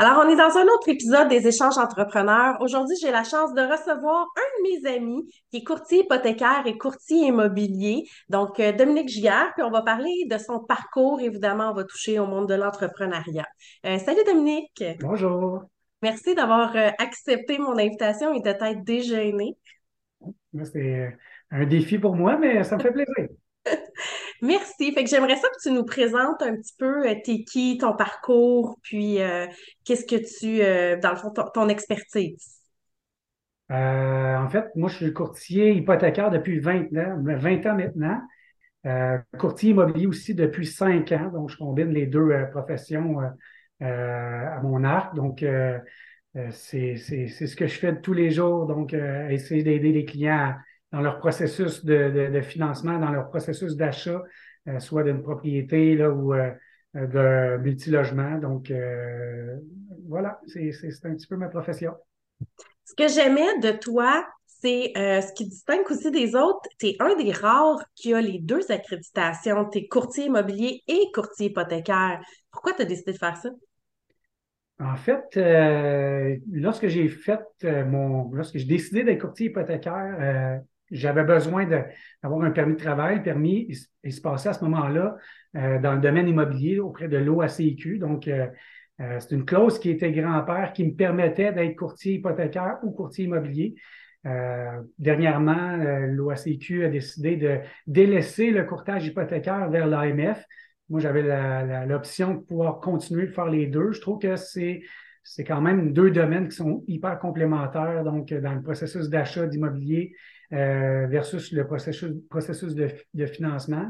Alors, on est dans un autre épisode des échanges entrepreneurs. Aujourd'hui, j'ai la chance de recevoir un de mes amis qui est courtier hypothécaire et courtier immobilier, donc euh, Dominique Giguère, puis on va parler de son parcours. Évidemment, on va toucher au monde de l'entrepreneuriat. Euh, salut Dominique. Bonjour. Merci d'avoir euh, accepté mon invitation et de t'être déjeuné. C'est un défi pour moi, mais ça me fait plaisir. Merci. Fait que j'aimerais ça que tu nous présentes un petit peu euh, t'es qui, ton parcours, puis euh, qu'est-ce que tu, euh, dans le fond, ton, expertise? en fait, moi, je suis courtier hypothécaire depuis 20 ans, 20 ans maintenant. courtier immobilier aussi depuis 5 ans. Donc, je combine les deux professions à mon arc. Donc, c'est ce que je fais tous les jours. Donc, essayer d'aider les clients dans leur processus de, financement, dans leur processus d'achat, euh, soit d'une propriété là, ou euh, d'un multilogement. Donc, euh, voilà, c'est un petit peu ma profession. Ce que j'aimais de toi, c'est ce qui distingue aussi des autres, tu es un des rares qui a les deux accréditations. Tu es courtier immobilier et courtier hypothécaire. Pourquoi tu as décidé de faire ça? En fait, lorsque j'ai fait mon, lorsque j'ai décidé d'être courtier hypothécaire, j'avais besoin d'avoir un permis de travail. permis, il, se passait à ce moment-là euh, dans le domaine immobilier auprès de l'OACIQ. Donc, euh, euh, c'est une clause qui était grand-père qui me permettait d'être courtier hypothécaire ou courtier immobilier. dernièrement, l'OACIQ a décidé de délaisser le courtage hypothécaire vers l'AMF. Moi, j'avais l'option de pouvoir continuer de faire les deux. Je trouve que c'est c'est quand même deux domaines qui sont hyper complémentaires. Donc, dans le processus d'achat d'immobilier, euh, versus le processus, processus de, de financement.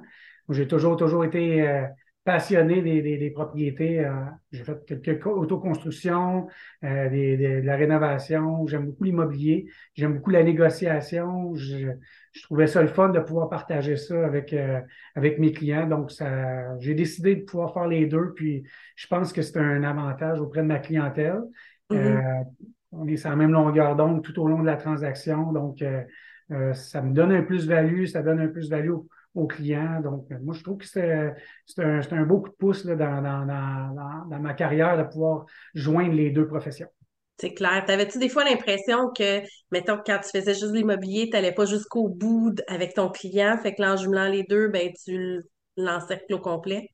J'ai toujours, toujours été euh, passionné des, des, propriétés. Euh, j'ai fait quelques autoconstructions, des, de la rénovation. J'aime beaucoup l'immobilier. J'aime beaucoup la négociation. Je, je, trouvais ça le fun de pouvoir partager ça avec, avec mes clients. Donc, ça, j'ai décidé de pouvoir faire les deux. Puis, je pense que c'est un avantage auprès de ma clientèle. Mm-hmm. on est sur la même longueur d'onde tout au long de la transaction. Donc, euh, ça me donne un plus-value, ça donne un plus-value aux clients. Donc, euh, moi, je trouve que c'est un, un, beau coup de pouce là, dans, dans, dans, dans, ma carrière de pouvoir joindre les deux professions. C'est clair. T'avais-tu des fois l'impression que, mettons, quand tu faisais juste l'immobilier, tu n'allais pas jusqu'au bout avec ton client, fait que en jumelant les deux, ben, tu l'encercles au complet?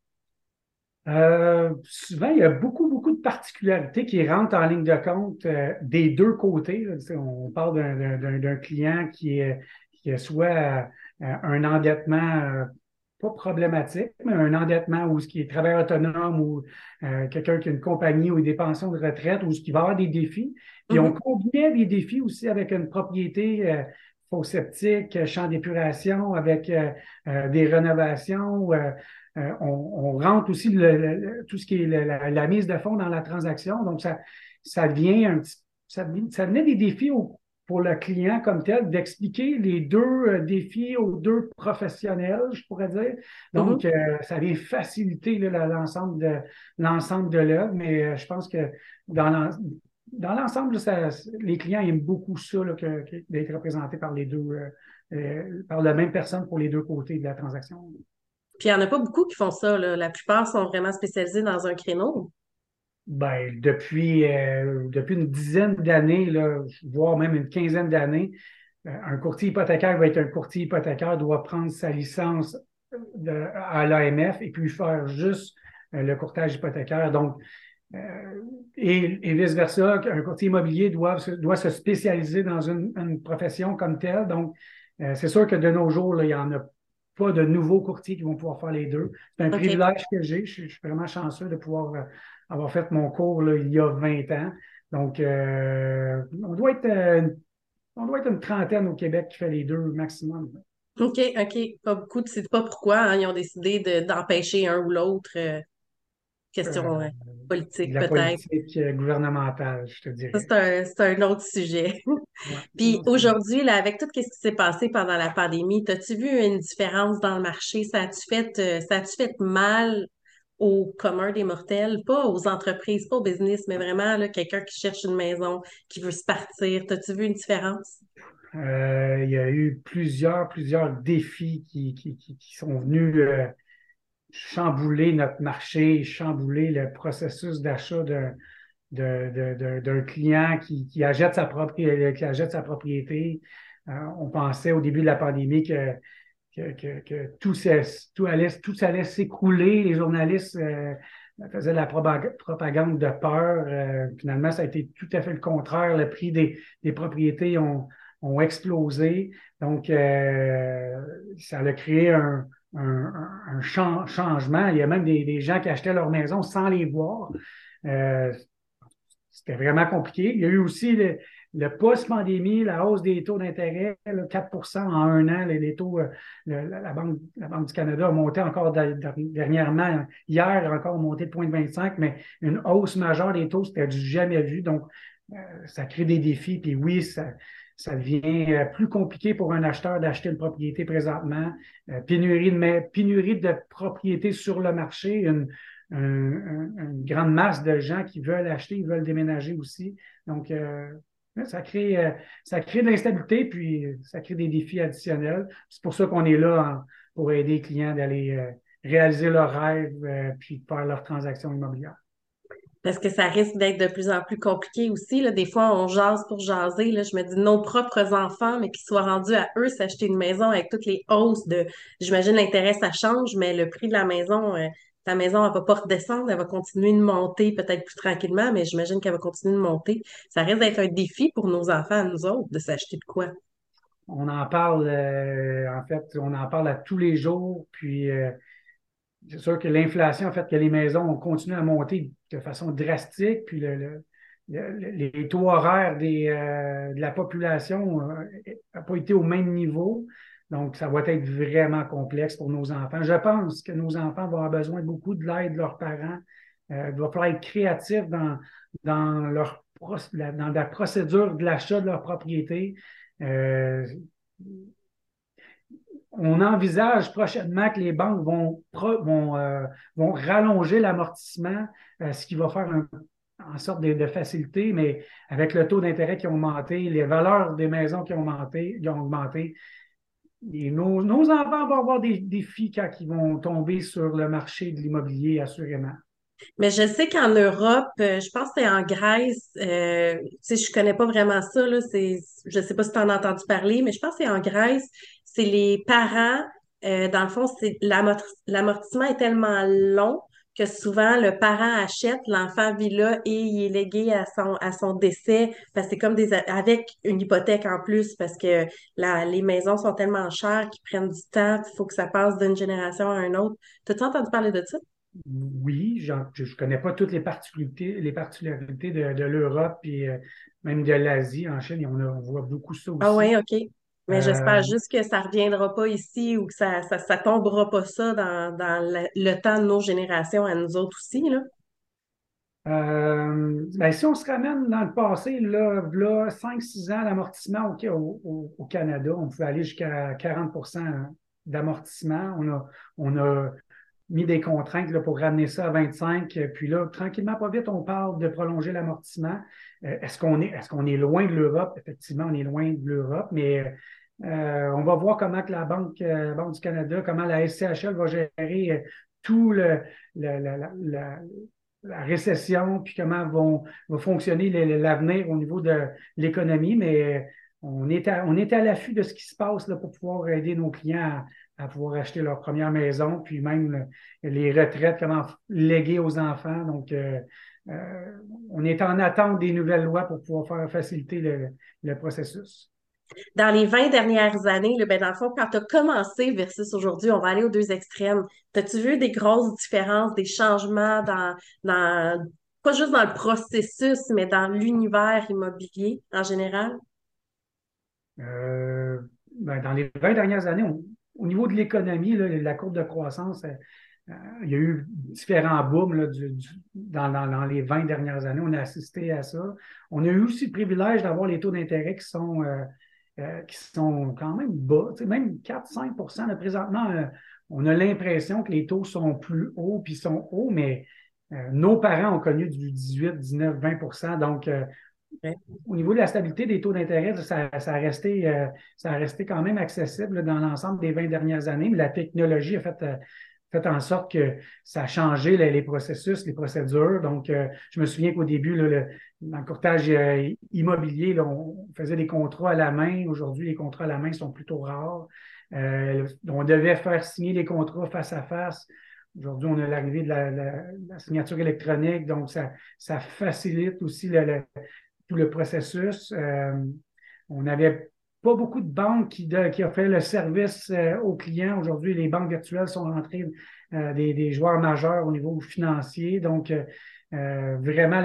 Euh, souvent, il y a beaucoup de particularités qui rentrent en ligne de compte euh, des deux côtés. On parle d'un client qui est, qui soit euh, un endettement pas problématique, mais un endettement ou ce qui est travailleur autonome ou quelqu'un qui a une compagnie ou des pensions de retraite ou ce qui va avoir des défis. Puis on mm-hmm. combinait des défis aussi avec une propriété faux septique, champ d'épuration, avec des rénovations. Euh, on, rentre aussi tout ce qui est la, mise de fonds dans la transaction. Donc, ça, ça devient un petit, ça, ça venait des défis pour le client comme tel d'expliquer les deux euh, défis aux deux professionnels, je pourrais dire. Donc, mm-hmm. euh, ça vient faciliter l'ensemble de l'ensemble de l'œuvre, mais je pense que dans dans l'ensemble, les clients aiment beaucoup ça, d'être représentés par les deux, par la même personne pour les deux côtés de la transaction. Puis il n'y en a pas beaucoup qui font ça. La plupart sont vraiment spécialisés dans un créneau. Ben, depuis, euh, depuis une dizaine d'années, voire même une quinzaine d'années, euh, un courtier hypothécaire va être un courtier hypothécaire, doit prendre sa licence à l'AMF et puis faire juste euh, le courtage hypothécaire. Donc, et, vice-versa, un courtier immobilier doit, doit se spécialiser dans une, profession comme telle. Donc, c'est sûr que de nos jours, il y en a pas de nouveaux courtiers qui vont pouvoir faire les deux. C'est un privilège que j'ai. Je, suis vraiment chanceux de pouvoir euh, avoir fait mon cours là, il y a 20 ans. Donc, euh, on, doit être, euh, on doit être une trentaine au Québec qui fait les deux maximum. OK, OK. Pas beaucoup. Tu sais pas pourquoi hein, ils ont décidé d'empêcher un ou l'autre. Question euh, politique, peut-être. Politique euh, gouvernementale, je te dirais. C'est un, autre sujet. Puis aujourd'hui, avec tout ce qui s'est passé pendant la pandémie, as-tu vu une différence dans le marché? Ça a-tu fait, euh, fait mal au commun des mortels, pas aux entreprises, pas au business, mais vraiment quelqu'un qui cherche une maison, qui veut se partir. As-tu vu une différence? il y a eu plusieurs, plusieurs défis qui, qui, sont venus chambouler notre marché, chambouler le processus d'achat d'un client qui, achète sa propriété, qui sa propriété. on pensait au début de la pandémie que, que, que, tout, tout, allait, tout s'écrouler. Les journalistes faisaient de la propagande de peur. finalement, ça a été tout à fait le contraire. Le prix des, des propriétés ont, ont explosé. Donc, euh, ça a créé un, un, changement. Il y a même des, gens qui achetaient leur maison sans les voir. Euh, c'était vraiment compliqué. Il y a eu aussi le, post-pandémie, la hausse des taux d'intérêt, 4% en un an. Les, taux, euh, la, Banque, la Banque du Canada a monté encore dernièrement. Hier, encore monté de 0,25, mais une hausse majeure des taux, c'était du jamais vu. Donc, ça crée des défis. Puis oui, ça, ça devient euh, plus compliqué pour un acheteur d'acheter une propriété présentement. Euh, pénurie, de, pénurie de propriétés sur le marché, une, grande masse de gens qui veulent acheter, ils veulent déménager aussi. Donc, euh, ça crée, ça crée de l'instabilité, puis ça crée des défis additionnels. C'est pour ça qu'on est là pour aider les clients d'aller réaliser leurs rêves, puis faire leurs transactions immobilières parce que ça risque d'être de plus en plus compliqué aussi. Là. Des fois, on jase pour jaser. Là. Je me dis nos propres enfants, mais qu'ils soient rendus à eux s'acheter une maison avec toutes les hausses de. J'imagine l'intérêt, ça change, mais le prix de la maison, euh, ta maison, elle va pas redescendre, elle va continuer de monter peut-être plus tranquillement, mais j'imagine qu'elle va continuer de monter. Ça risque d'être un défi pour nos enfants, nous autres, de s'acheter de quoi? On en parle, euh, en fait, on en parle à tous les jours, puis. Euh, c'est sûr que l'inflation a fait que les maisons ont continué à monter de façon drastique, puis les taux horaires des, euh, de la population n'ont euh, pas été au même niveau. Donc, ça va être vraiment complexe pour nos enfants. Je pense que nos enfants vont avoir besoin beaucoup de l'aide de leurs parents. Euh, il va falloir être créatif dans, dans, leur, dans la procédure de l'achat de leur propriété. Euh, on envisage prochainement que les banques vont, vont, euh, vont rallonger l'amortissement, euh, ce qui va faire en sorte de, facilité, mais avec le taux d'intérêt qui a augmenté, les valeurs des maisons qui ont augmenté, qui ont augmenté nos, enfants vont avoir des défis quand ils vont tomber sur le marché de l'immobilier, assurément. Mais je sais qu'en Europe, euh, je pense que c'est en Grèce, euh, tu sais, je connais pas vraiment ça, là, c'est, je sais pas si tu en as entendu parler, mais je pense que c'est en Grèce, c'est les parents, euh, dans le fond, c'est l'amortissement est tellement long que souvent le parent achète, l'enfant vit là et il est légué à son, à son décès parce que c'est comme des avec une hypothèque en plus parce que la, les maisons sont tellement chères qu'ils prennent du temps, il faut que ça passe d'une génération à une autre. T'as-tu entendu parler de ça? Oui, je ne connais pas toutes les particularités, les particularités de, l'Europe et euh, même de l'Asie. En Chine, on, on, voit beaucoup ça aussi. Ah oui, OK. Mais j'espère euh, juste que ça ne reviendra pas ici ou que ça ne ça, tombera pas ça dans, le, temps de nos générations à nous autres aussi. Là. Euh, ben, si on se ramène dans le passé, là, là 5-6 ans d'amortissement au, au, Canada, on pouvait aller jusqu'à 40% d'amortissement. On a, on a mis des contraintes là, pour ramener ça à 25. Puis là, tranquillement, pas vite, on parle de prolonger l'amortissement. Euh, est-ce qu'on est, est, qu'on est loin de l'Europe? Effectivement, on est loin de l'Europe, mais euh, on va voir comment que la Banque, euh, Banque du Canada, comment la SCHL va gérer tout le, la, récession, puis comment vont, va fonctionner l'avenir au niveau de l'économie. Mais on est à, on est à l'affût de ce qui se passe là, pour pouvoir aider nos clients à, pouvoir acheter leur première maison, puis même les retraites, comment léguer aux enfants. Donc, euh, euh, on est en attente des nouvelles lois pour pouvoir faire faciliter le, processus. Dans les 20 dernières années, ben dans le fond, quand tu as commencé versus aujourd'hui, on va aller aux deux extrêmes. As-tu vu des grosses différences, des changements dans, dans, pas juste dans le processus, mais dans l'univers immobilier en général? Euh, ben, dans les 20 dernières années, au niveau de l'économie, la courbe de croissance, euh, euh, il y a eu différents booms dans, les 20 dernières années. On a assisté à ça. On a eu aussi le privilège d'avoir les taux d'intérêt qui sont, sont quand même bas, même 4-5% Présentement, on a l'impression que les taux sont plus hauts, puis sont hauts, mais nos parents ont connu du 18, 19, 20% Donc, au niveau de la stabilité des taux d'intérêt, ça, a resté, euh, ça a resté quand même accessible dans l'ensemble des 20 dernières années, mais la technologie a fait, euh, fait en sorte que ça a changé les, processus, les procédures. Donc, euh, je me souviens qu'au début, le, dans le courtage immobilier, on faisait des contrats à la main. Aujourd'hui, les contrats à la main sont plutôt rares. On devait faire signer les contrats face à face. Aujourd'hui, on a l'arrivée de la, signature électronique, donc ça, ça facilite aussi tout le processus. on n'avait pas beaucoup de banques qui, qui offraient le service aux clients. Aujourd'hui, les banques virtuelles sont rentrées euh, des, joueurs majeurs au niveau financier. Donc, euh, euh, vraiment,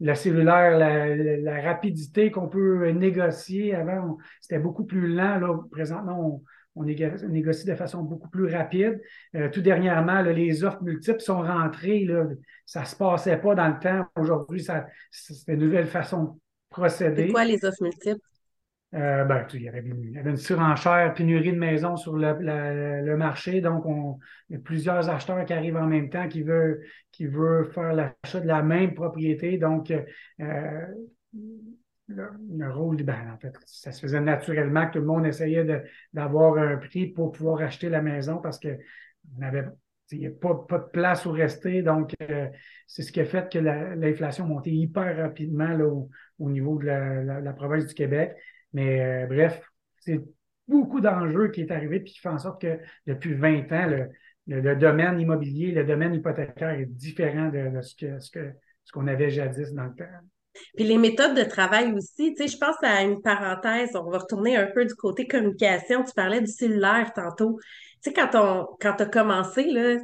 la, cellulaire, la, rapidité qu'on peut négocier. Avant, c'était beaucoup plus lent. Là, présentement, on, négocie de façon beaucoup plus rapide. tout dernièrement, les offres multiples sont rentrées. Là, ça ne se passait pas dans le temps. Aujourd'hui, c'est une nouvelle façon de procéder. C'est quoi les offres multiples? Euh, ben, il, y avait, une surenchère, pénurie de maisons sur le, marché. Donc, on, il y a plusieurs acheteurs qui arrivent en même temps qui veulent, qui veulent faire l'achat de la même propriété. Donc, euh, le, rôle, ben, en fait, ça se faisait naturellement que tout le monde essayait d'avoir un prix pour pouvoir acheter la maison parce que avait il n'y a pas, pas, de place où rester. Donc, euh, c'est ce qui a fait que l'inflation monté hyper rapidement là, au, niveau de la, province du Québec. Mais euh, bref, c'est beaucoup d'enjeux qui est arrivé puis qui fait en sorte que depuis 20 ans, le, domaine immobilier, le domaine hypothécaire est différent de, ce que ce que ce qu'on avait jadis dans le temps. Puis les méthodes de travail aussi, tu sais, je pense à une parenthèse, on va retourner un peu du côté communication. Tu parlais du cellulaire tantôt. Tu sais, quand on quand as commencé, là,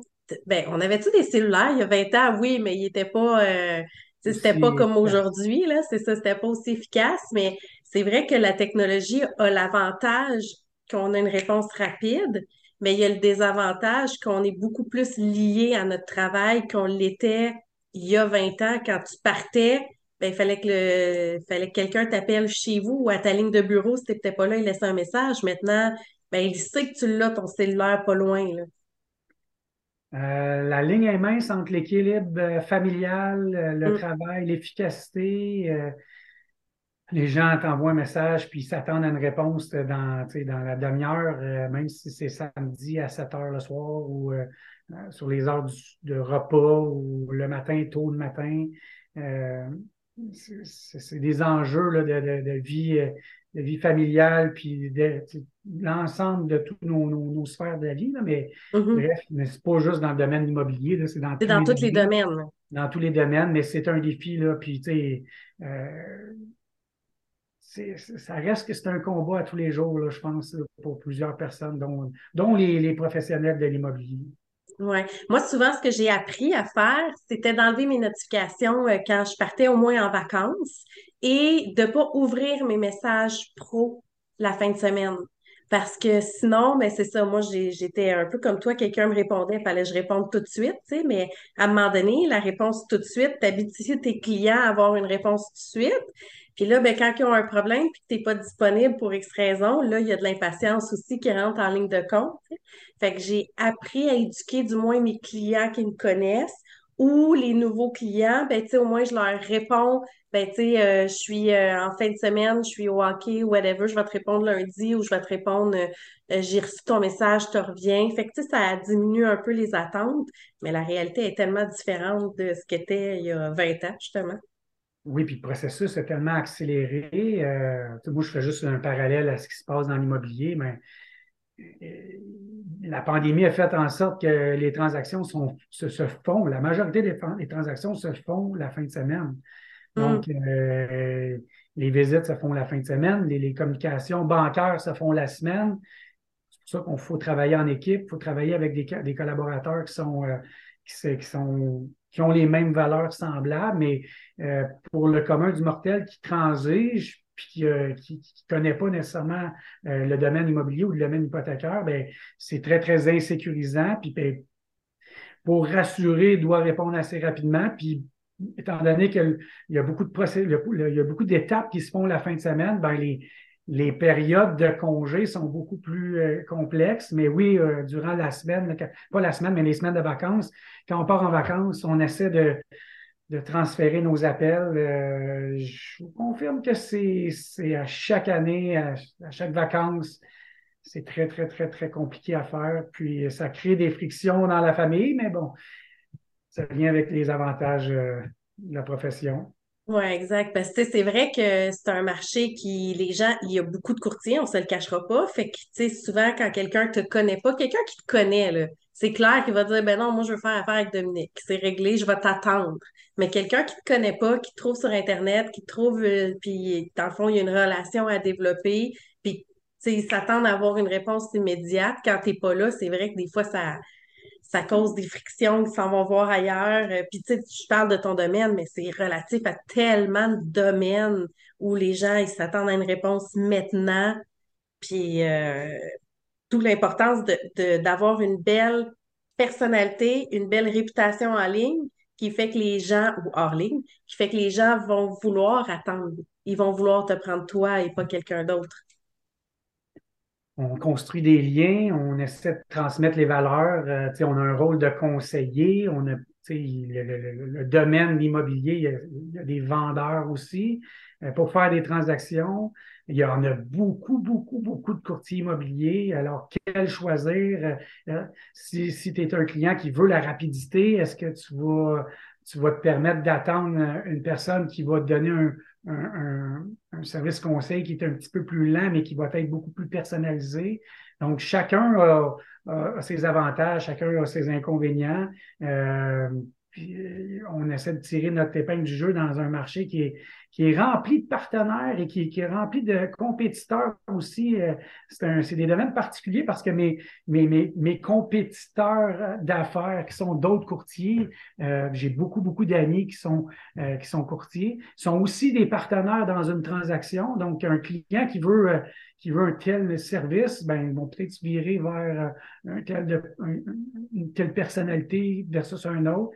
ben, on avait-tu des cellulaires il y a 20 ans? Oui, mais ils n'étaient pas. Euh, c'était pas comme aujourd'hui, là, c'est ça, c'était pas aussi efficace, mais c'est vrai que la technologie a l'avantage qu'on a une réponse rapide, mais il y a le désavantage qu'on est beaucoup plus lié à notre travail qu'on l'était il y a 20 ans quand tu partais. Ben, il fallait que le fallait que quelqu'un t'appelle chez vous ou à ta ligne de bureau, si t'étais pas là, il laissait un message. Maintenant, ben, il sait que tu l'as, ton cellulaire pas loin. Là. Euh, la ligne est mince entre l'équilibre euh, familial, euh, le mm. travail, l'efficacité les gens t'envoient un message puis s'attendent à une réponse dans, dans la demi-heure, même si c'est samedi à 7 heures le soir ou sur les heures de repas ou le matin, tôt le matin. C'est des enjeux là, de, vie, de vie familiale, puis l'ensemble de toutes nos, sphères de la vie. mais mm-hmm. bref, mais c'est pas juste dans le domaine immobilier, c'est dans, tous les domaines. Dans tous les domaines, mais c'est un défi, là, puis tu sais, ça reste que c'est un combat à tous les jours, là, je pense, pour plusieurs personnes, dont, dont les, professionnels de l'immobilier. Oui. Moi, souvent, ce que j'ai appris à faire, c'était d'enlever mes notifications euh, quand je partais au moins en vacances et de pas ouvrir mes messages pro la fin de semaine. Parce que sinon, ben c'est ça, moi j'étais un peu comme toi, quelqu'un me répondait, il fallait que je réponde tout de suite, tu sais, mais à un moment donné, la réponse tout de suite, tu habitues tes clients à avoir une réponse tout de suite. Puis là, ben, quand ils ont un problème puis que tu n'es pas disponible pour X raison, là, il y a de l'impatience aussi qui rentre en ligne de compte. Fait que j'ai appris à éduquer du moins mes clients qui me connaissent ou les nouveaux clients, ben, au moins, je leur réponds, ben, euh, je suis euh, en fin de semaine, je suis au hockey, whatever, je vais te répondre lundi ou je vais te répondre, euh, j'ai reçu ton message, je te reviens. Fait que, ça diminue un peu les attentes, mais la réalité est tellement différente de ce qu'était il y a 20 ans, justement. Oui, puis le processus est tellement accéléré. Euh, moi, je fais juste un parallèle à ce qui se passe dans l'immobilier, mais euh, la pandémie a fait en sorte que les transactions sont, se, font, la majorité des, transactions se font la fin de semaine. Donc, mm. euh, les visites se font la fin de semaine, les, communications bancaires se font la semaine. C'est pour ça qu'il faut travailler en équipe, il faut travailler avec des, collaborateurs qui sont, qui sont qui ont les mêmes valeurs semblables, mais euh, pour le commun du mortel qui transige, puis qui ne connaît pas nécessairement euh, le domaine immobilier ou le domaine hypothécaire, ben, c'est très, très insécurisant. Puis ben, pour rassurer, il doit répondre assez rapidement. Puis étant donné qu'il y a beaucoup de il y a beaucoup d'étapes qui se font la fin de semaine, ben, les, les périodes de congés sont beaucoup plus euh, complexes, mais oui, euh, durant la semaine, pas la semaine, mais les semaines de vacances, quand on part en vacances, on essaie de, transférer nos appels. Euh, je vous confirme que c'est à chaque année, à, chaque vacances, c'est très, très, très, très compliqué à faire. Puis ça crée des frictions dans la famille, mais bon, ça vient avec les avantages de la profession. Oui, exact. Parce que c'est vrai que c'est un marché qui, les gens, il y a beaucoup de courtiers, on se le cachera pas. Fait que, tu sais, souvent, quand quelqu'un te connaît pas, quelqu'un qui te connaît, là, c'est clair qu'il va dire, ben non, moi, je veux faire affaire avec Dominique. C'est réglé, je vais t'attendre. Mais quelqu'un qui te connaît pas, qui te trouve sur Internet, qui te trouve, euh, puis dans le fond, il y a une relation à développer, puis, tu sais, il s'attend à avoir une réponse immédiate. Quand t'es pas là, c'est vrai que des fois, ça, ça cause des frictions qui s'en vont voir ailleurs. Euh, puis tu sais, je parle de ton domaine, mais c'est relatif à tellement de domaines où les gens ils s'attendent à une réponse maintenant. Puis euh, toute l'importance d'avoir une belle personnalité, une belle réputation en ligne qui fait que les gens, ou hors ligne, qui fait que les gens vont vouloir attendre. Ils vont vouloir te prendre toi et pas quelqu'un d'autre on construit des liens, on essaie de transmettre les valeurs. Euh, on a un rôle de conseiller, on a le, domaine de l'immobilier, il, y a des vendeurs aussi euh, pour faire des transactions. Il y en a beaucoup, beaucoup, beaucoup de courtiers immobiliers. Alors, quel choisir? Euh, si, si tu es un client qui veut la rapidité, est-ce que tu vas, tu vas te permettre d'attendre une personne qui va te donner un, un, service conseil qui est un petit peu plus lent, mais qui va être beaucoup plus personnalisé. Donc, chacun a, ses avantages, chacun a ses inconvénients. Euh, puis on essaie de tirer notre épingle du jeu dans un marché qui est, qui est rempli de partenaires et qui, est rempli de compétiteurs aussi. Euh, c'est des domaines particuliers parce que mes, mes, mes, compétiteurs d'affaires qui sont d'autres courtiers, euh, j'ai beaucoup, beaucoup d'amis qui sont, euh, qui sont courtiers, sont aussi des partenaires dans une transaction. Donc, un client qui veut, qui veut un tel service, ben, ils vont peut-être se virer vers un tel de, une telle personnalité versus un autre.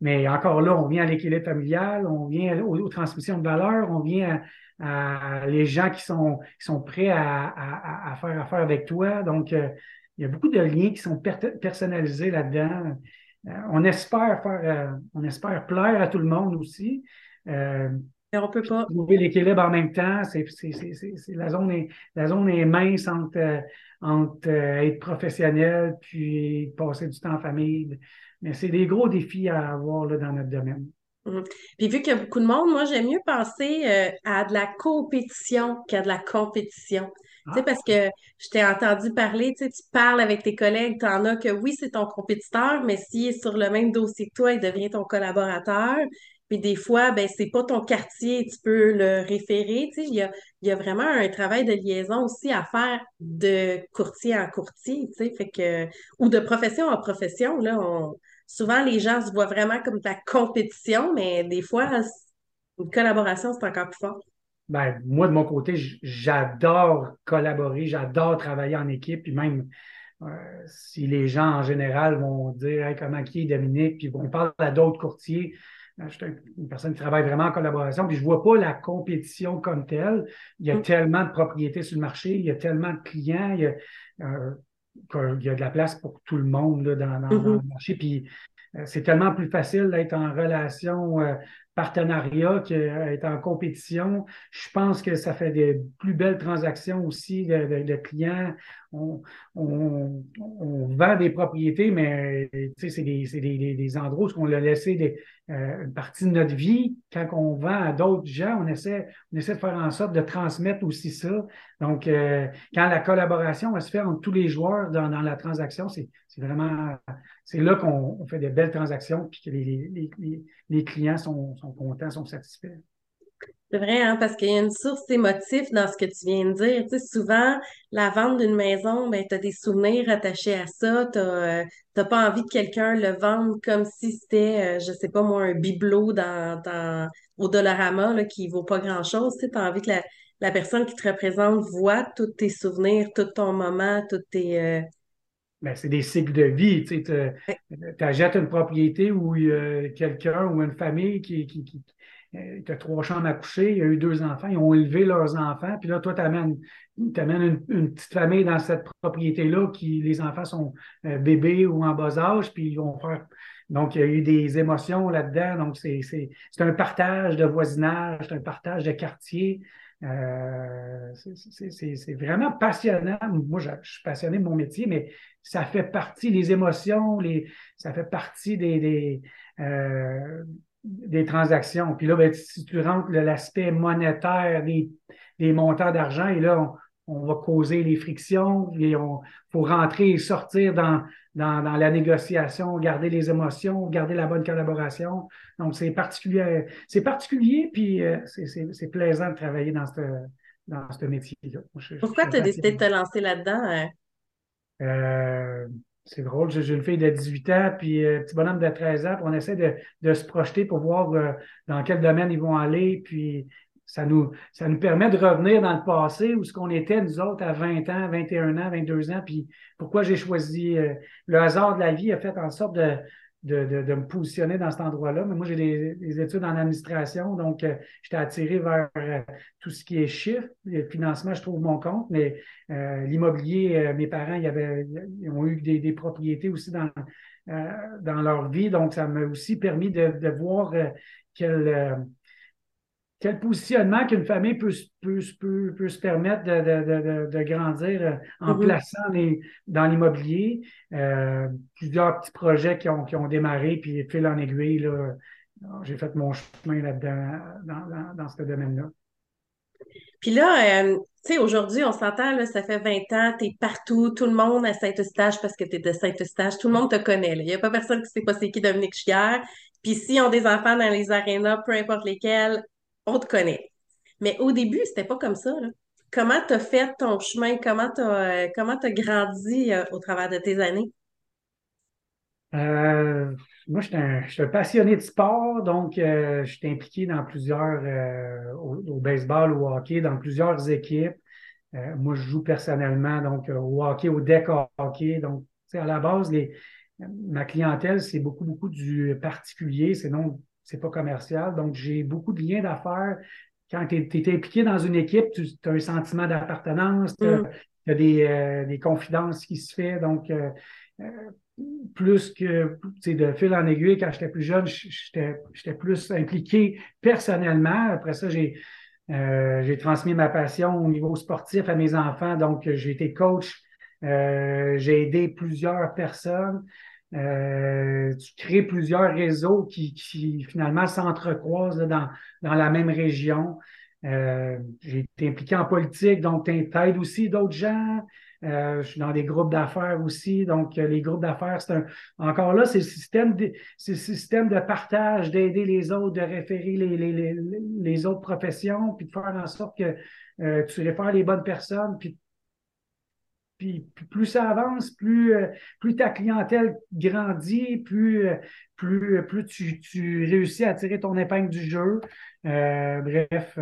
Mais encore là, on vient à l'équilibre familial, on vient aux, transmissions de valeur, on vient à, les gens qui sont, qui sont prêts à, faire affaire avec toi. Donc, euh, il y a beaucoup de liens qui sont personnalisés là-dedans. Euh, on espère faire, euh, on espère plaire à tout le monde aussi. On peut pas. Trouver l'équilibre en même temps, c'est, la, zone est, la zone est mince entre, entre être professionnel puis passer du temps en famille. Mais c'est des gros défis à avoir là, dans notre domaine. Mhm. Puis vu qu'il y a beaucoup de monde, moi, j'aime mieux penser euh, à de la compétition qu'à de la compétition. Tu sais, ah. parce que je t'ai entendu parler, tu sais, tu parles avec tes collègues, tu en as que oui, c'est ton compétiteur, mais s'il est sur le même dossier que toi, il devient ton collaborateur. Puis des fois, ben, c'est pas ton quartier, tu peux le référer. Il y a, y a vraiment un travail de liaison aussi à faire de courtier en courtier, fait que, ou de profession en profession, là, souvent les gens se voient vraiment comme de la compétition, mais des fois, une collaboration, c'est encore plus fort. Ben, moi, de mon côté, j'adore collaborer, j'adore travailler en équipe, puis même euh, si les gens en général vont dire comment qui est Dominique, puis on parle à d'autres courtiers, je suis une personne qui travaille vraiment en collaboration, puis je ne vois pas la compétition comme telle. Il y a mm. tellement de propriétés sur le marché, il y a tellement de clients, il y a, euh, qu'il y a de la place pour tout le monde là, dans, dans, mm-hmm. le marché. Puis euh, c'est tellement plus facile d'être en relation euh, partenariat qu'être en compétition. Je pense que ça fait des plus belles transactions aussi de, clients. On, vend des propriétés, mais c'est des, des, des, endroits où on a laissé des, euh, une partie de notre vie. Quand on vend à d'autres gens, on essaie, on essaie de faire en sorte de transmettre aussi ça. Donc, euh, quand la collaboration va se faire entre tous les joueurs dans, dans la transaction, c'est vraiment, c'est là qu'on fait des belles transactions puis que les, les, les clients sont, sont contents, sont satisfaits. C'est vrai, hein, parce qu'il y a une source émotive dans ce que tu viens de dire. Tu sais, souvent, la vente d'une maison, ben, tu as des souvenirs attachés à ça. Tu n'as euh, pas envie de quelqu'un le vendre comme si c'était, euh, je sais pas moi, un bibelot dans, au Dollarama là, qui vaut pas grand-chose. Tu as envie que la, la personne qui te représente voit tous tes souvenirs, tout ton moment, tous tes... Euh, ben, c'est des cycles de vie. Tu achètes une propriété où il y a quelqu'un ou une famille qui, qui, qui euh, tu as trois chambres à coucher, il y a eu deux enfants, ils ont élevé leurs enfants, puis là, toi, tu amènes, une, une, petite famille dans cette propriété-là qui les enfants sont euh, bébés ou en bas âge, puis ils vont faire. Donc, il y a eu des émotions là-dedans. Donc, c'est un partage de voisinage, c'est un partage de quartier. Euh, c'est vraiment passionnant. Moi, je, suis passionné de mon métier, mais ça fait partie, les émotions, les, ça fait partie des, des, euh, des transactions. Puis là, ben, si tu rentres l'aspect monétaire des, des montants d'argent, et là, on, va causer les frictions, et on faut rentrer et sortir dans, dans, dans, la négociation, garder les émotions, garder la bonne collaboration. Donc, c'est particulier, c'est particulier, puis euh, c'est plaisant de travailler dans ce dans ce métier-là. Pourquoi tu as décidé de te lancer là-dedans? Hein? Euh, c'est drôle, j'ai une fille de 18 ans, puis un euh, petit bonhomme de 13 ans, puis on essaie de, de se projeter pour voir dans quel domaine ils vont aller, puis ça nous, ça nous permet de revenir dans le passé où ce qu'on était, nous autres, à 20 ans, 21 ans, 22 ans. Puis pourquoi j'ai choisi euh, le hasard de la vie a fait en sorte de, de, de, me positionner dans cet endroit-là. Mais moi, j'ai des, études en administration, donc euh, j'étais attiré vers euh, tout ce qui est chiffres. Le financement, je trouve mon compte, mais l'immobilier, mes parents, y avaient, ils ont eu des, des propriétés aussi dans, dans leur vie. Donc, ça m'a aussi permis de, de voir quel quel positionnement qu'une famille peut, peut, peut, peut, se permettre de, de, de, de grandir euh, en mm-hmm. plaçant les, dans l'immobilier. Euh, plusieurs petits projets qui ont, qui ont démarré, puis fil en aiguille, là, j'ai fait mon chemin là-dedans, dans, dans, dans ce domaine-là. Puis là, euh, tu sais, aujourd'hui, on s'entend, là, ça fait 20 ans, tu es partout, tout le monde à Saint-Eustache parce que tu es de Saint-Eustache, tout le monde te connaît. Il n'y a pas personne qui sait pas c'est qui Dominique Chier. Puis s'ils ont des enfants dans les arénas, peu importe lesquels, on te connaît. Mais au début, c'était pas comme ça. Comment tu as fait ton chemin? Comment tu as, as, grandi euh, au travers de tes années? Euh, moi, je suis un, passionné de sport, donc euh, je suis impliqué dans plusieurs, au, baseball, au hockey, dans plusieurs équipes. moi, je joue personnellement donc au hockey, au deck hockey. Donc, à la base, ma clientèle, c'est beaucoup, beaucoup du particulier, c'est non c'est pas commercial. Donc, j'ai beaucoup de liens d'affaires. Quand tu es, impliqué dans une équipe, tu as un sentiment d'appartenance, tu as, mm. euh, des, confidences qui se font. Donc, euh, euh, plus que de fil en aiguille, quand j'étais plus jeune, j'étais plus impliqué personnellement. Après ça, j'ai j'ai transmis ma passion au niveau sportif à mes enfants. Donc, j'ai été coach. j'ai aidé plusieurs personnes. Euh, tu crées plusieurs réseaux qui, qui finalement s'entrecroisent dans, dans la même région. Euh, j'ai été impliqué en politique, donc tu aides aussi d'autres gens. Euh, je suis dans des groupes d'affaires aussi. Donc, euh, les groupes d'affaires, c'est un. Encore là, c'est le système de, le système de partage, d'aider les autres, de référer les, les, les, les, autres professions, puis de faire en sorte que euh, tu réfères les bonnes personnes, puis plus ça avance, plus, euh, plus ta clientèle grandit, plus, euh, plus, plus tu, tu réussis à tirer ton épingle du jeu. Euh, bref,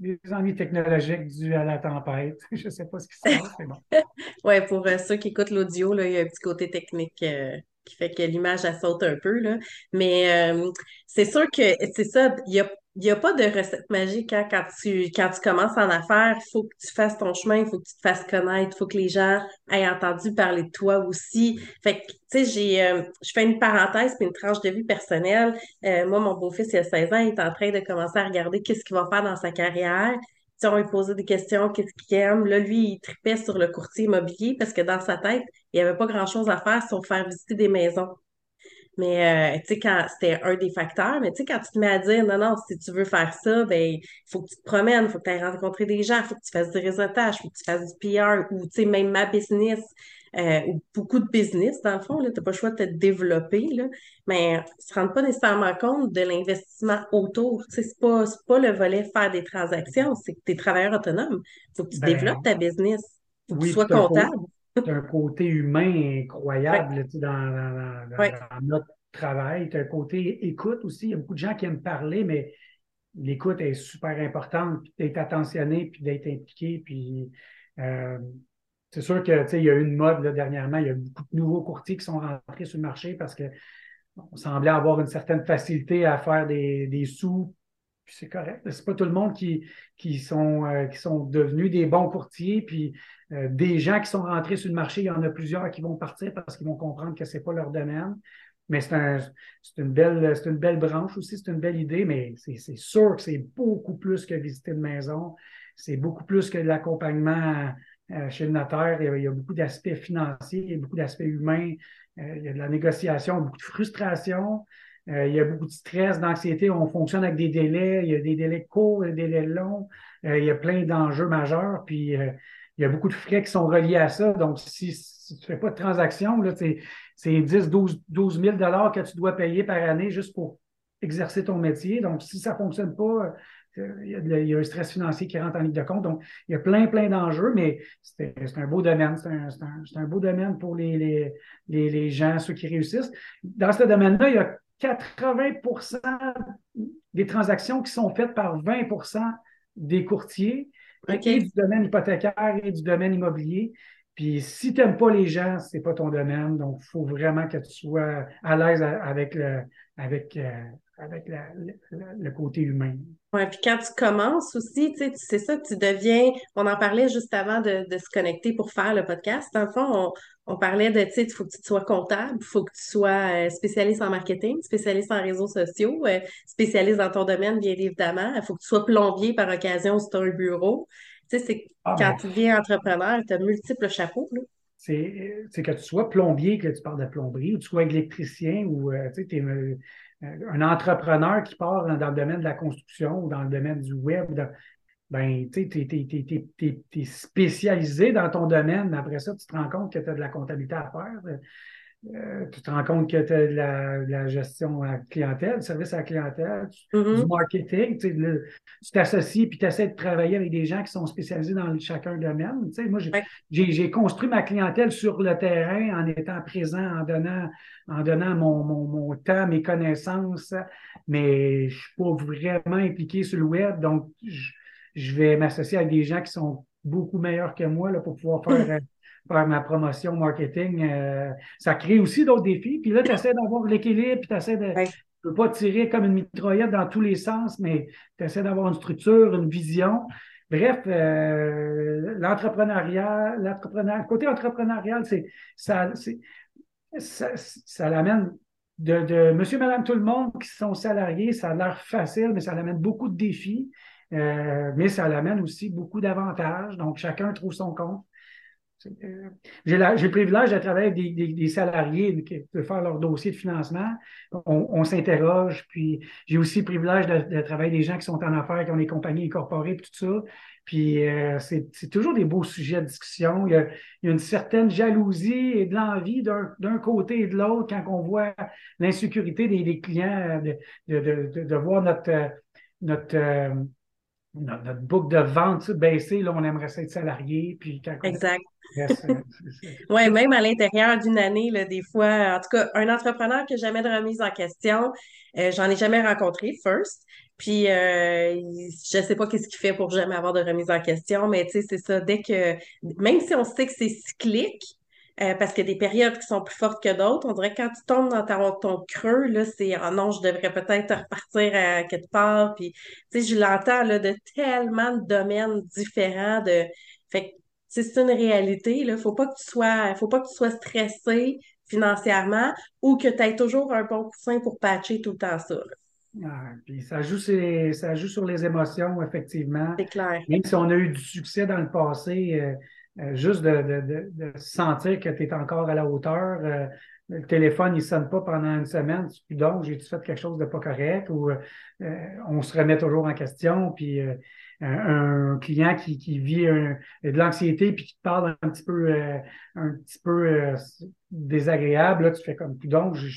les ennuis technologiques dus à la tempête. Je ne sais pas ce qui se passe, mais bon. oui, pour ceux qui écoutent l'audio, il y a un petit côté technique qui fait que l'image, elle saute un peu. Là. Mais c'est sûr que c'est ça, il y a n'y a pas de recette magique hein, quand, tu, quand tu commences en affaires. Il faut que tu fasses ton chemin, il faut que tu te fasses connaître, il faut que les gens aient entendu parler de toi aussi. Fait que, tu sais, j'ai, euh, je fais une parenthèse puis une tranche de vie personnelle. Euh, moi, mon beau-fils, il a 16 ans, il est en train de commencer à regarder qu'est-ce qu'il va faire dans sa carrière. On lui posait des questions, qu'est-ce qu'il aime. Là, lui, il tripait sur le courtier immobilier parce que dans sa tête, il n'y avait pas grand-chose à faire sauf faire visiter des maisons. Mais, euh, tu sais, c'était un des facteurs, mais tu sais, quand tu te mets à dire, non, non, si tu veux faire ça, ben, il faut que tu te promènes, il faut que tu ailles rencontrer des gens, il faut que tu fasses du réseautage, il faut que tu fasses du PR, ou, tu sais, même ma business, euh, ou beaucoup de business, dans le fond, là, t'as pas le choix de te développer, là, mais ils se rendent pas nécessairement compte de l'investissement autour. Tu sais, c'est pas, pas le volet faire des transactions, c'est que tu es travailleur autonome. Il faut que tu ben, développes ta business. Il faut que tu sois comptable un côté humain incroyable dans, notre travail. Tu as un côté écoute aussi. Il y a beaucoup de gens qui aiment parler, mais l'écoute est super importante, d'être attentionné, puis d'être impliqué. Puis euh, c'est sûr que il y a eu une mode là, dernièrement, il y a beaucoup de nouveaux courtiers qui sont rentrés sur le marché parce que on semblait avoir une certaine facilité à faire des, des sous puis c'est correct. C'est pas tout le monde qui, qui, sont, euh, qui sont devenus des bons courtiers. Puis euh, des gens qui sont rentrés sur le marché, il y en a plusieurs qui vont partir parce qu'ils vont comprendre que c'est pas leur domaine. Mais c'est un, une, belle, une belle branche aussi, c'est une belle idée, mais c'est sûr que c'est beaucoup plus que visiter une maison. c'est beaucoup plus que l'accompagnement euh, chez le notaire. Il y a, beaucoup d'aspects financiers, il y a beaucoup d'aspects humains, euh, il y a de la négociation, beaucoup de frustration. Euh, il y a beaucoup de stress, d'anxiété. On fonctionne avec des délais. Il y a des délais courts, des délais longs. il y a plein d'enjeux majeurs. Puis il y a beaucoup de frais qui sont reliés à ça. Donc, si, tu ne fais pas de transaction, c'est 10, 12, 12 000 que tu dois payer par année juste pour exercer ton métier. Donc, si ça ne fonctionne pas, il y, a, un stress financier qui rentre en ligne de compte. Donc, il y a plein, plein d'enjeux, mais c'est un beau domaine. C'est un, beau domaine pour les, les, gens, ceux qui réussissent. Dans ce domaine-là, il y a 80% des transactions qui sont faites par 20% des courtiers, et du domaine hypothécaire et du domaine immobilier. Puis si tu n'aimes pas les gens, ce n'est pas ton domaine. Donc, il faut vraiment que tu sois à l'aise avec le, avec, euh, avec le côté humain. Oui, puis quand tu commences aussi, tu sais, c'est ça, tu deviens, on en parlait juste avant de, se connecter pour faire le podcast. Dans le fond, on, parlait de, tu sais, il faut que tu sois comptable, il faut que tu sois euh, spécialiste en marketing, spécialiste en réseaux sociaux, euh, spécialiste dans ton domaine, bien évidemment. Il faut que tu sois plombier par occasion si tu as un bureau. Tu sais, c'est ah, quand tu deviens entrepreneur, tu as multiples chapeaux, là c'est que tu sois plombier, que tu parles de plomberie, ou tu sois électricien, ou euh, tu es un entrepreneur qui part dans, le domaine de la construction ou dans le domaine du web, ben, tu es, spécialisé dans ton domaine, mais après ça, tu te rends compte que tu as de la comptabilité à faire. Euh, tu te rends compte que tu as de la, gestion à clientèle, du service à la clientèle, du mm-hmm. marketing. Tu t'associes puis tu essaies de travailler avec des gens qui sont spécialisés dans chacun domaine. moi, j'ai construit ma clientèle sur le terrain en étant présent, en donnant, en donnant mon, mon, temps, mes connaissances, mais je ne suis pas vraiment impliqué sur le web. Donc, je, vais m'associer avec des gens qui sont beaucoup meilleurs que moi là, pour pouvoir faire. Euh, faire ma promotion marketing, euh, ça crée aussi d'autres défis. Puis là, tu essaies d'avoir l'équilibre, puis tu essaies de. Tu ne peux pas tirer comme une mitraillette dans tous les sens, mais tu essaies d'avoir une structure, une vision. Bref, euh, l'entrepreneuriat, l'entrepreneuriat, côté entrepreneurial, c'est ça, ça, ça l'amène de, de monsieur, madame, tout le monde qui sont salariés, ça a l'air facile, mais ça l'amène beaucoup de défis. Euh, mais ça l'amène aussi beaucoup d'avantages. Donc, chacun trouve son compte. Euh, j'ai le privilège de travailler avec des, salariés qui peuvent faire leur dossier de financement. On, s'interroge, puis j'ai aussi le privilège de, travailler avec des gens qui sont en affaires, qui ont des compagnies incorporées, puis tout ça. Puis euh, c'est toujours des beaux sujets de discussion. Il y a, une certaine jalousie et de l'envie d'un côté et de l'autre quand on voit l'insécurité des, clients, de, voir notre, notre, notre, boucle de vente baisser. Là, on aimerait ça être salarié. Puis exact. oui, même à l'intérieur d'une année, là, des fois, en tout cas, un entrepreneur qui n'a jamais de remise en question, euh, j'en ai jamais rencontré, first. Puis, euh, je sais pas qu'est-ce qu'il fait pour jamais avoir de remise en question, mais tu sais, c'est ça. Dès que, même si on sait que c'est cyclique, euh, parce qu'il y a des périodes qui sont plus fortes que d'autres. On dirait que quand tu tombes dans ton creux, là, c'est ah non, je devrais peut-être repartir à quelque part. Puis, tu sais, je l'entends là, de tellement de domaines différents. De... Fait c'est une réalité. Il ne faut pas que tu sois, faut pas que tu sois stressé financièrement ou que tu aies toujours un bon coussin pour patcher tout le temps ça. puis ça joue, ça joue sur les émotions, effectivement. C'est clair. Même si on a eu du succès dans le passé, euh, euh, juste de, sentir que tu es encore à la hauteur. Euh, le téléphone, il ne sonne pas pendant une semaine. Donc, j'ai-tu fait quelque chose de pas correct? Ou on se remet toujours en question. Puis un, client qui, vit de l'anxiété puis qui te parle un petit peu, euh, un petit peu euh, désagréable, là, tu fais comme donc, je,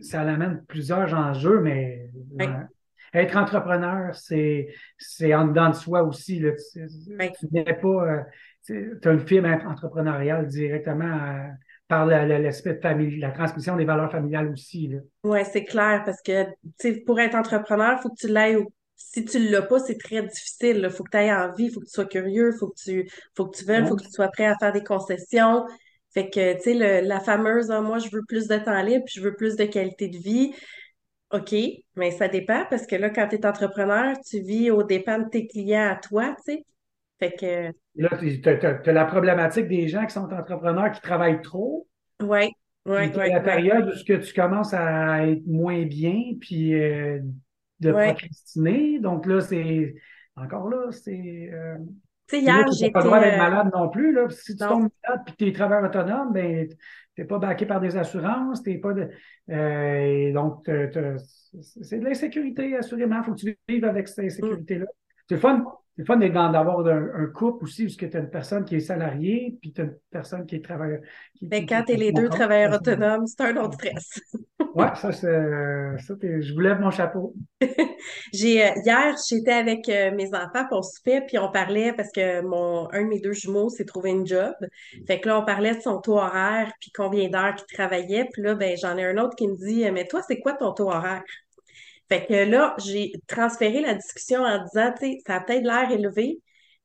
ça l'amène plusieurs enjeux, mais euh, être entrepreneur, c'est, c'est en dedans de soi aussi. Là, tu n'es pas. tu as une fibre entrepreneuriale directement par l'aspect de famille, la transmission des valeurs familiales aussi. Oui, c'est clair, parce que pour être entrepreneur, il faut que tu l'ailles au si tu ne l'as pas, c'est très difficile. Il faut que tu aies envie, il faut que tu sois curieux, il faut que tu, faut que tu veuilles, il faut que tu sois prêt à faire des concessions. Fait que, tu sais, la fameuse, ah, moi, je veux plus de temps libre, puis je veux plus de qualité de vie. OK, mais ça dépend parce que là, quand tu es entrepreneur, tu vis aux dépens de tes clients à toi, tu sais. Fait que. Là, tu as, la problématique des gens qui sont entrepreneurs qui travaillent trop. Oui, oui, oui. la période où tu commences à être moins bien, puis euh, de procrastiner. Donc là, c'est encore là, c'est. Euh, tu sais, hier, j'étais. pas le droit d'être malade non plus. Là. Si tu tombes malade que tu es travailleur autonome, ben, tu n'es pas baqué par des assurances, t'es pas de. donc, c'est de l'insécurité, assurément. Il faut que tu vives avec cette insécurité-là. C'est fun c'est fun d'avoir un, couple aussi, parce que tu as une personne qui est salariée, puis tu as une personne qui est travailleur. Mais quand tu es les deux travailleurs autonomes, c'est un autre stress. oui, ça, c'est. Ça, je vous lève mon chapeau. J'ai, euh, hier, j'étais avec euh, mes enfants pour souper, puis on parlait, parce que mon un de mes deux jumeaux s'est trouvé une job. Fait que là, on parlait de son taux horaire, puis combien d'heures qu'il travaillait. Puis là, ben, j'en ai un autre qui me dit Mais toi, c'est quoi ton taux horaire? Fait que là, j'ai transféré la discussion en disant, tu sais, ça a peut-être l'air élevé,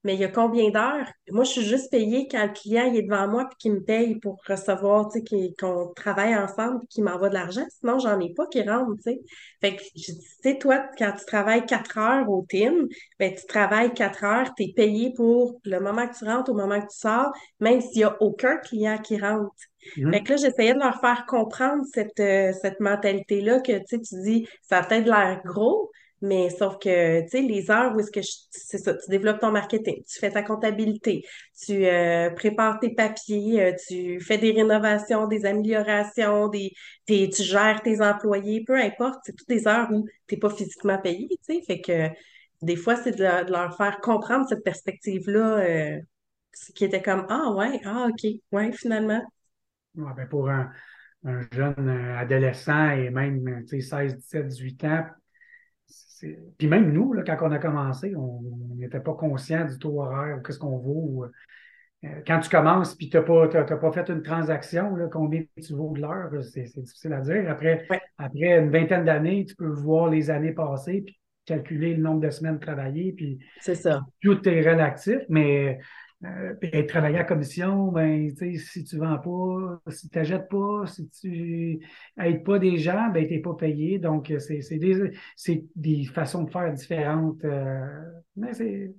mais il y a combien d'heures? Moi, je suis juste payée quand le client est devant moi puis qu'il me paye pour recevoir, tu sais, qu'on travaille ensemble puis qu'il m'envoie de l'argent. Sinon, j'en ai pas qui rentre, tu sais. Fait que, tu sais, toi, quand tu travailles quatre heures au team, ben, tu travailles quatre heures, tu es payé pour le moment que tu rentres, au moment que tu sors, même s'il y a aucun client qui rentre. Mm-hmm. Fait que là, j'essayais de leur faire comprendre cette, euh, cette mentalité-là que, tu sais, tu dis, ça a peut-être l'air gros, mais sauf que, tu sais, les heures où est-ce que c'est ça, tu développes ton marketing, tu fais ta comptabilité, tu euh, prépares tes papiers, euh, tu fais des rénovations, des améliorations, des, tu gères tes employés, peu importe, c'est toutes des heures où tu n'es pas physiquement payé, tu sais. Fait que des fois, c'est de, leur faire comprendre cette perspective-là, qui était comme, ah ouais, ah ok, ouais, finalement. Ouais, ben pour un, jeune adolescent et même 16, 17, 18 ans, puis même nous, là, quand on a commencé, on n'était pas conscient du taux horaire ou qu'est-ce qu'on vaut. Euh, quand tu commences puis tu n'as pas, pas fait une transaction, là, combien tu vaux de l'heure, c'est difficile à dire. Après, après une vingtaine d'années, tu peux voir les années passées puis calculer le nombre de semaines travaillées. Puis c'est ça. Tout est relatif, mais euh, travailler à commission, ben, si tu ne vends pas, si tu n'achètes pas, si tu n'aides pas des gens, ben, tu n'es pas payé. Donc, c'est des, des façons de faire différentes. Euh, mais c'est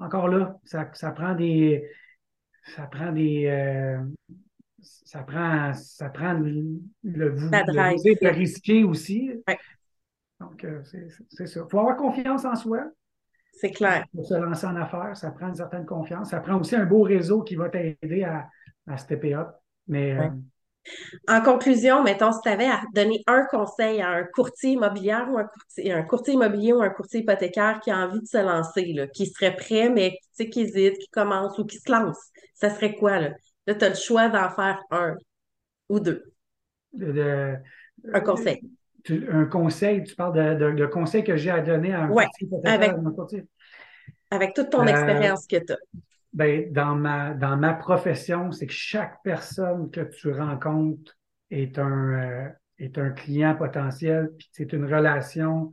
encore là, ça, ça prend des. Ça prend des. Euh, ça prend, ça prend le, le, de risquer aussi. Donc, c'est ça. Il faut avoir confiance en soi. C'est clair. Pour se lancer en affaires, ça prend une certaine confiance. Ça prend aussi un beau réseau qui va t'aider à, à stepper up. Mais, euh, En conclusion, mettons, si tu avais à donner un conseil à un courtier immobilier ou un courtier, un courtier immobilier ou un courtier hypothécaire qui a envie de se lancer, là, qui serait prêt, mais qui hésite, qui commence ou qui se lance, ça serait quoi? Là, là tu as le choix d'en faire un ou deux. un conseil un conseil, tu parles de, de, conseils que j'ai à donner à un ouais, avec, avec toute ton euh, expérience que tu as. Ben, dans, ma, dans ma profession, c'est que chaque personne que tu rencontres est un, euh, est un client potentiel, puis c'est une relation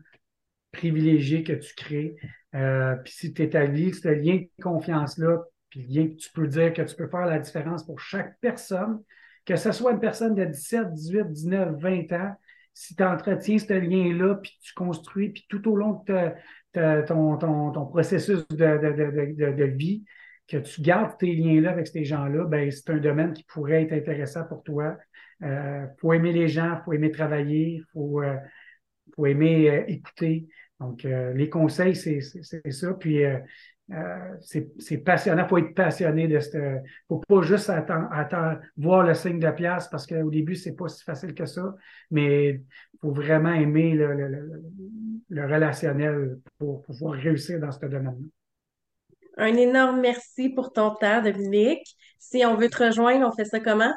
privilégiée que tu crées. Euh, puis si tu établis ce lien de confiance-là, puis lien que tu peux dire que tu peux faire la différence pour chaque personne, que ce soit une personne de 17, 18, 19, 20 ans, si tu entretiens ce lien-là, puis tu construis, puis tout au long de ton, processus de, vie, que tu gardes tes liens-là avec ces gens-là, ben, c'est un domaine qui pourrait être intéressant pour toi. Il euh, faut aimer les gens, il faut aimer travailler, il faut, euh, faut, aimer euh, écouter. Donc, les conseils, c'est ça. Puis, euh, c'est passionnant. Il faut être passionné de ce. Il faut pas juste attendre, voir le signe de pièce parce qu'au début, ce n'est pas si facile que ça, mais il faut vraiment aimer le, relationnel pour, pouvoir réussir dans ce domaine-là. Un énorme merci pour ton temps, Dominique. Si on veut te rejoindre, on fait ça comment?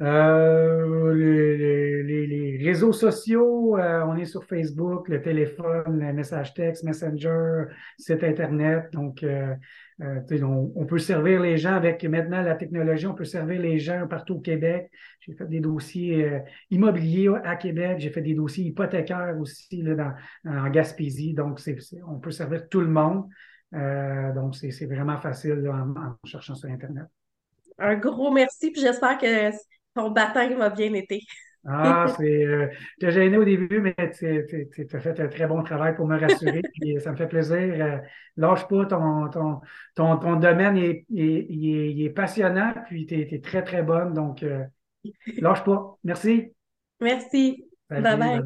Euh, les, réseaux sociaux, euh, on est sur Facebook, le téléphone, le message texte, Messenger, site Internet. Donc, euh, on, peut servir les gens avec maintenant la technologie, on peut servir les gens partout au Québec. J'ai fait des dossiers immobiliers à Québec, j'ai fait des dossiers hypothécaires aussi là, dans, en Gaspésie. Donc, on peut servir tout le monde. donc, c'est vraiment facile en, en cherchant sur Internet. Un gros merci, puis j'espère que ton baptême m'a bien été. Ah, c'est. Euh, t'es gêné au début, mais tu as fait un très bon travail pour me rassurer. puis ça me fait plaisir. Euh, lâche pas, ton, ton, ton, domaine est, est, est, passionnant, puis tu es, très, très bonne. Donc, euh, lâche pas. Merci. Merci. bye. bye.